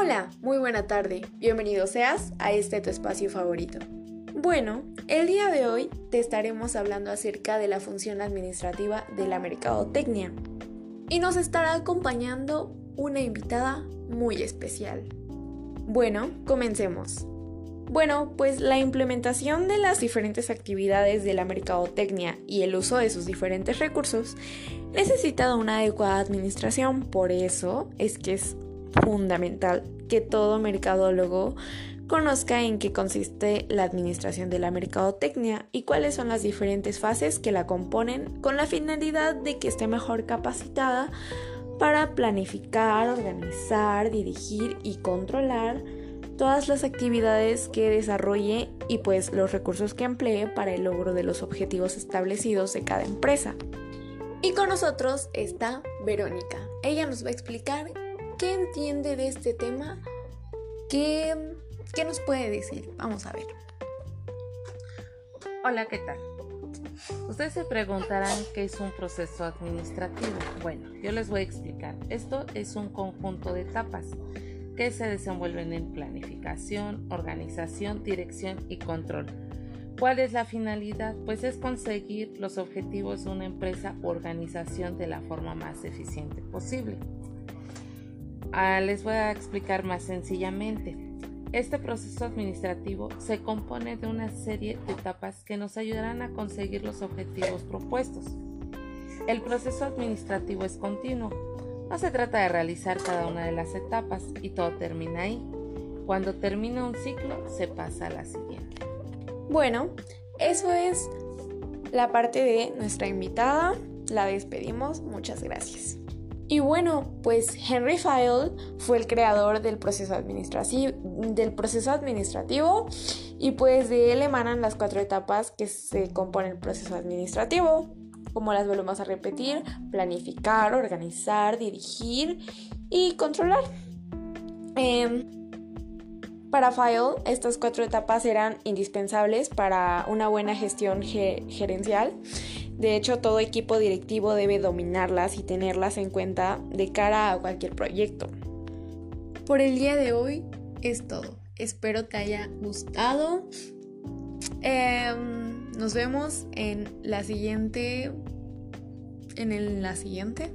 Hola, muy buena tarde. Bienvenido seas a este tu espacio favorito. Bueno, el día de hoy te estaremos hablando acerca de la función administrativa de la mercadotecnia y nos estará acompañando una invitada muy especial. Bueno, comencemos. Bueno, pues la implementación de las diferentes actividades de la mercadotecnia y el uso de sus diferentes recursos necesita de una adecuada administración, por eso es que es fundamental que todo mercadólogo conozca en qué consiste la administración de la mercadotecnia y cuáles son las diferentes fases que la componen con la finalidad de que esté mejor capacitada para planificar, organizar, dirigir y controlar todas las actividades que desarrolle y pues los recursos que emplee para el logro de los objetivos establecidos de cada empresa. Y con nosotros está Verónica. Ella nos va a explicar qué entiende de este tema, qué, qué nos puede decir. Vamos a ver. Hola, ¿qué tal? Ustedes se preguntarán qué es un proceso administrativo. Bueno, yo les voy a explicar. Esto es un conjunto de etapas que se desenvuelven en planificación, organización, dirección y control. ¿Cuál es la finalidad? Pues es conseguir los objetivos de una empresa o organización de la forma más eficiente posible. Ah, les voy a explicar más sencillamente. Este proceso administrativo se compone de una serie de etapas que nos ayudarán a conseguir los objetivos propuestos. El proceso administrativo es continuo, no se trata de realizar cada una de las etapas y todo termina ahí. Cuando termina un ciclo, se pasa a la siguiente. Bueno, eso es la parte de nuestra invitada. La despedimos. Muchas gracias. Y bueno, pues Henry File fue el creador del proceso, del proceso administrativo y pues de él emanan las cuatro etapas que se componen el proceso administrativo como las volvemos a repetir, planificar, organizar, dirigir y controlar. Em, para File, estas cuatro etapas eran indispensables para una buena gestión gerencial. De hecho, todo equipo directivo debe dominarlas y tenerlas en cuenta de cara a cualquier proyecto. Por el día de hoy es todo. Espero te haya gustado. Em, nos vemos en la siguiente. En la siguiente.